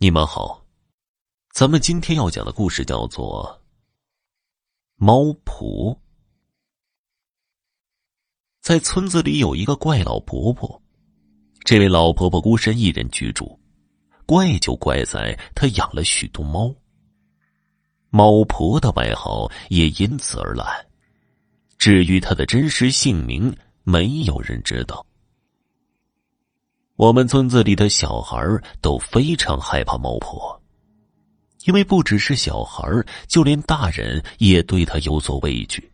你们好，咱们今天要讲的故事叫做《猫婆》。在村子里有一个怪老婆婆，这位老婆婆孤身一人居住，怪就怪在她养了许多猫。猫婆的外号也因此而来。至于她的真实姓名，没有人知道。我们村子里的小孩都非常害怕猫婆，因为不只是小孩就连大人也对她有所畏惧。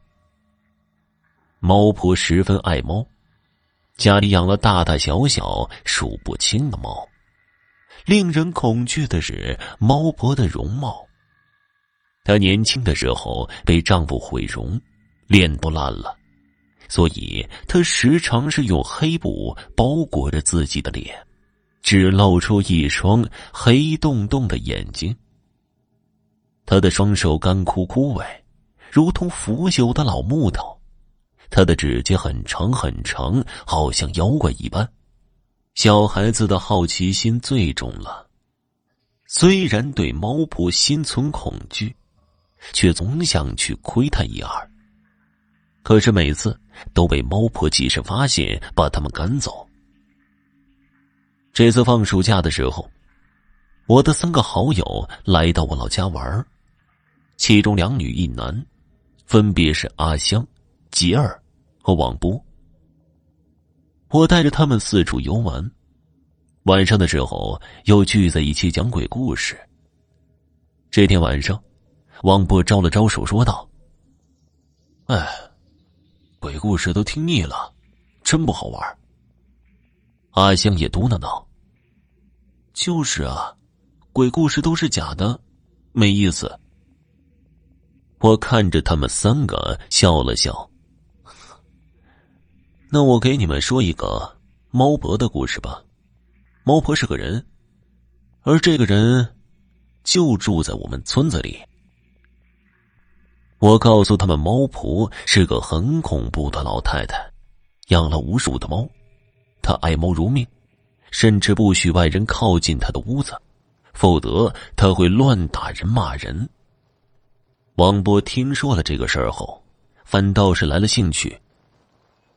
猫婆十分爱猫，家里养了大大小小数不清的猫。令人恐惧的是猫婆的容貌。她年轻的时候被丈夫毁容，脸都烂了。所以，他时常是用黑布包裹着自己的脸，只露出一双黑洞洞的眼睛。他的双手干枯枯萎，如同腐朽的老木头。他的指甲很长很长，好像妖怪一般。小孩子的好奇心最重了，虽然对猫婆心存恐惧，却总想去窥探一二。可是每次都被猫婆及时发现，把他们赶走。这次放暑假的时候，我的三个好友来到我老家玩其中两女一男，分别是阿香、吉儿和王波。我带着他们四处游玩，晚上的时候又聚在一起讲鬼故事。这天晚上，王波招了招手，说道：“哎。”鬼故事都听腻了，真不好玩。阿香也嘟囔道：“就是啊，鬼故事都是假的，没意思。”我看着他们三个笑了笑。那我给你们说一个猫婆的故事吧。猫婆是个人，而这个人就住在我们村子里。我告诉他们，猫婆是个很恐怖的老太太，养了无数的猫，她爱猫如命，甚至不许外人靠近她的屋子，否则她会乱打人、骂人。王波听说了这个事儿后，反倒是来了兴趣。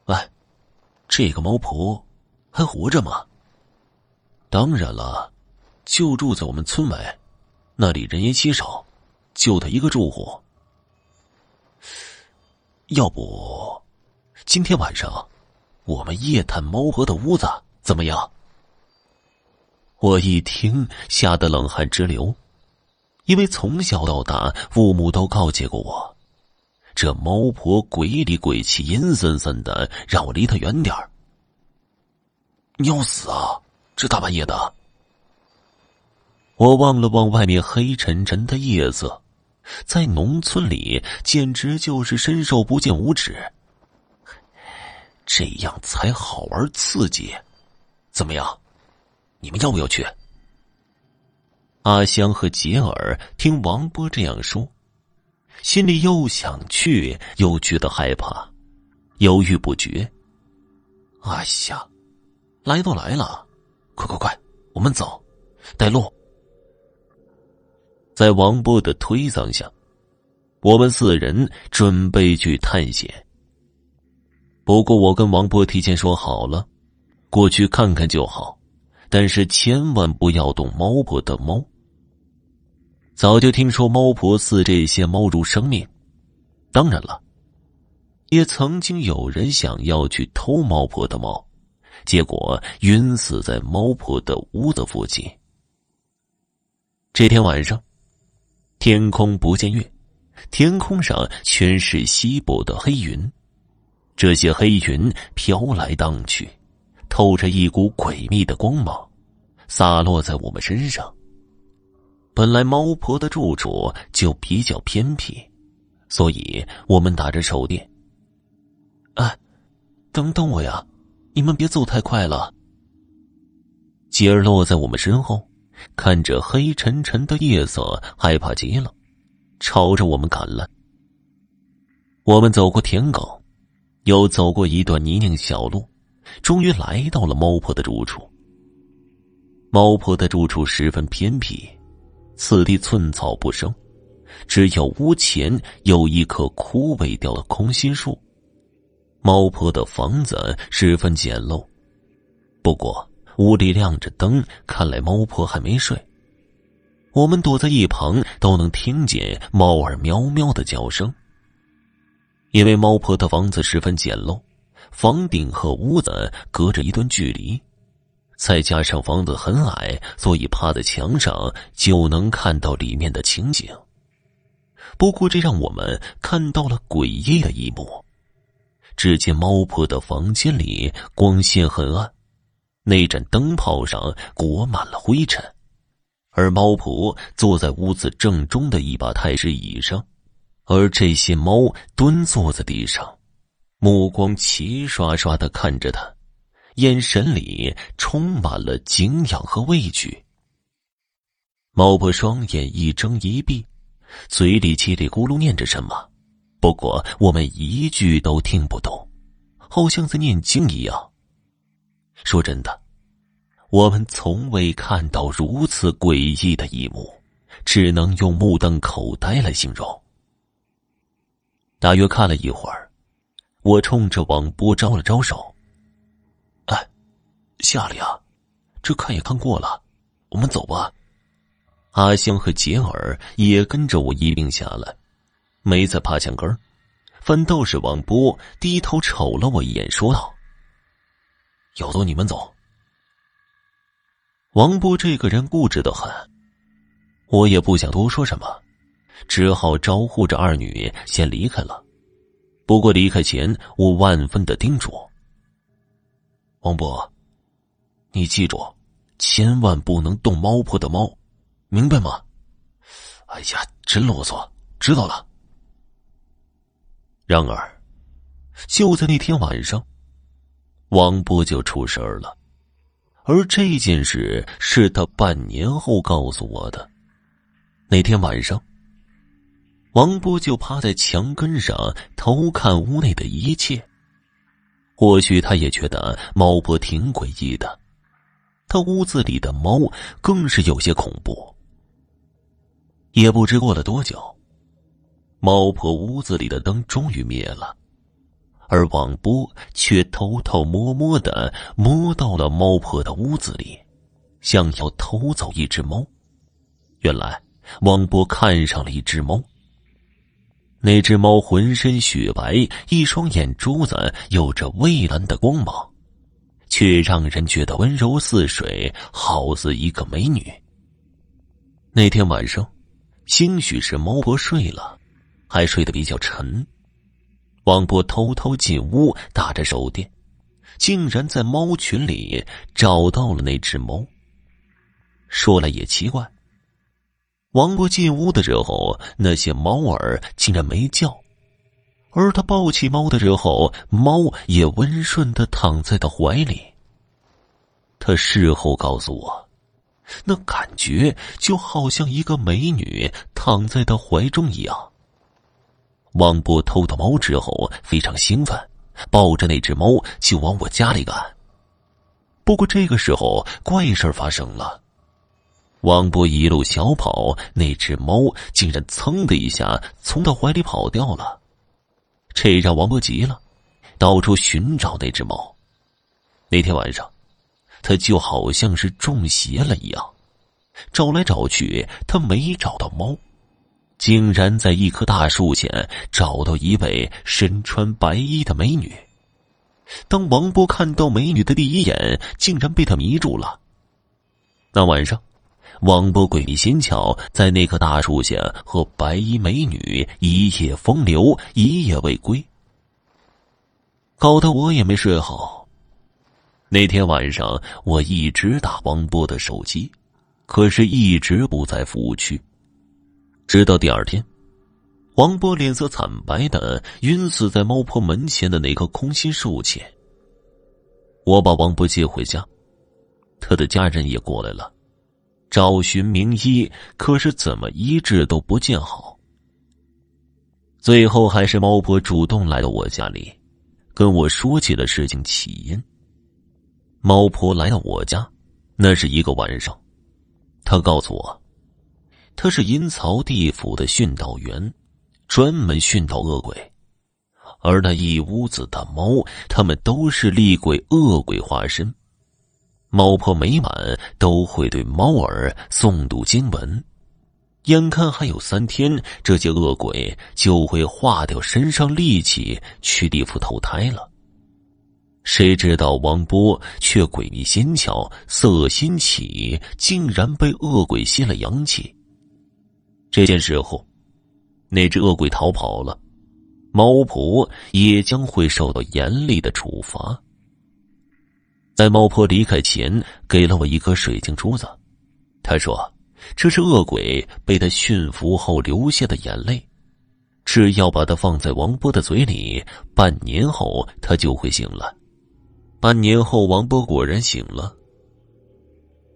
哎，这个猫婆还活着吗？当然了，就住在我们村外，那里人烟稀少，就她一个住户。要不，今天晚上我们夜探猫婆的屋子怎么样？我一听，吓得冷汗直流，因为从小到大，父母都告诫过我，这猫婆鬼里鬼气、阴森森的，让我离她远点儿。你要死啊！这大半夜的，我望了望外面黑沉沉的夜色。在农村里，简直就是伸手不见五指。这样才好玩刺激，怎么样？你们要不要去？阿香和杰尔听王波这样说，心里又想去，又觉得害怕，犹豫不决。阿香，来都来了，快快快，我们走，带路。在王波的推搡下，我们四人准备去探险。不过，我跟王波提前说好了，过去看看就好，但是千万不要动猫婆的猫。早就听说猫婆视这些猫如生命，当然了，也曾经有人想要去偷猫婆的猫，结果晕死在猫婆的屋子附近。这天晚上。天空不见月，天空上全是稀薄的黑云，这些黑云飘来荡去，透着一股诡秘的光芒，洒落在我们身上。本来猫婆的住处就比较偏僻，所以我们打着手电。哎，等等我呀，你们别走太快了。吉儿落在我们身后。看着黑沉沉的夜色，害怕极了，朝着我们赶来。我们走过田埂，又走过一段泥泞小路，终于来到了猫婆的住处。猫婆的住处十分偏僻，此地寸草不生，只有屋前有一棵枯萎掉的空心树。猫婆的房子十分简陋，不过屋里亮着灯，看来猫婆还没睡。我们躲在一旁，都能听见猫儿喵喵的叫声。因为猫婆的房子十分简陋，房顶和屋子隔着一段距离，再加上房子很矮，所以趴在墙上就能看到里面的情景。不过，这让我们看到了诡异的一幕。只见猫婆的房间里光线很暗，那盏灯泡上裹满了灰尘，而猫婆坐在屋子正中的一把太师椅上，而这些猫蹲坐在地上，目光齐刷刷的看着他，眼神里充满了敬仰和畏惧。猫婆双眼一睁一闭，嘴里叽里咕噜念着什么。不过我们一句都听不懂，好像在念经一样。说真的，我们从未看到如此诡异的一幕，只能用目瞪口呆来形容。大约看了一会儿，我冲着王波招了招手：“哎，下里啊，这看也看过了，我们走吧。”阿香和杰尔也跟着我一并下来。没再爬墙根儿，反倒是王波低头瞅了我一眼，说道：“要走你们走。”王波这个人固执的很，我也不想多说什么，只好招呼着二女先离开了。不过离开前，我万分的叮嘱：“王波，你记住，千万不能动猫婆的猫，明白吗？”哎呀，真啰嗦，知道了。然而，就在那天晚上，王波就出事儿了。而这件事是他半年后告诉我的。那天晚上，王波就趴在墙根上偷看屋内的一切。或许他也觉得猫婆挺诡异的，他屋子里的猫更是有些恐怖。也不知过了多久。猫婆屋子里的灯终于灭了，而王波却偷偷摸摸的摸到了猫婆的屋子里，想要偷走一只猫。原来，王波看上了一只猫。那只猫浑身雪白，一双眼珠子有着蔚蓝的光芒，却让人觉得温柔似水，好似一个美女。那天晚上，兴许是猫婆睡了。还睡得比较沉，王波偷偷进屋打着手电，竟然在猫群里找到了那只猫。说来也奇怪，王波进屋的时候，那些猫儿竟然没叫，而他抱起猫的时候，猫也温顺的躺在他怀里。他事后告诉我，那感觉就好像一个美女躺在他怀中一样。王波偷到猫之后非常兴奋，抱着那只猫就往我家里赶。不过这个时候怪事发生了，王波一路小跑，那只猫竟然噌的一下从他怀里跑掉了，这让王波急了，到处寻找那只猫。那天晚上，他就好像是中邪了一样，找来找去，他没找到猫。竟然在一棵大树前找到一位身穿白衣的美女。当王波看到美女的第一眼，竟然被她迷住了。那晚上，王波鬼迷心窍，在那棵大树下和白衣美女一夜风流，一夜未归，搞得我也没睡好。那天晚上，我一直打王波的手机，可是一直不在服务区。直到第二天，王波脸色惨白的晕死在猫婆门前的那棵空心树前。我把王波接回家，他的家人也过来了，找寻名医，可是怎么医治都不见好。最后还是猫婆主动来到我家里，跟我说起了事情起因。猫婆来到我家，那是一个晚上，他告诉我，他是阴曹地府的训导员，专门训导恶鬼，而那一屋子的猫，他们都是厉鬼恶鬼化身。猫婆每晚都会对猫儿诵读经文，眼看还有三天，这些恶鬼就会化掉身上戾气去地府投胎了。谁知道王波却诡秘心巧，色心起，竟然被恶鬼吸了阳气。这件事后，那只恶鬼逃跑了，猫婆也将会受到严厉的处罚。在猫婆离开前，给了我一颗水晶珠子，他说：“这是恶鬼被他驯服后留下的眼泪，只要把它放在王波的嘴里，半年后他就会醒了。”半年后，王波果然醒了。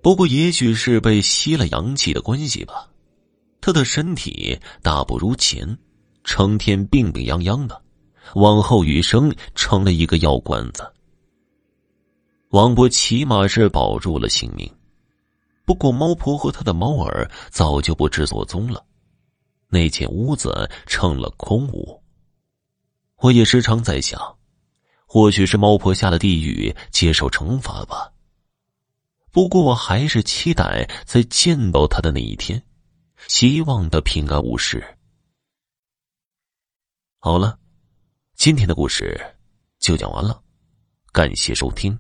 不过，也许是被吸了阳气的关系吧，他的身体大不如前，成天病病殃殃的，往后余生成了一个药罐子。王博起码是保住了性命，不过猫婆和他的猫儿早就不知所踪了，那间屋子成了空屋。我也时常在想。或许是猫婆下了地狱接受惩罚吧。不过我还是期待在见到他的那一天，希望的平安无事。好了，今天的故事就讲完了，感谢收听。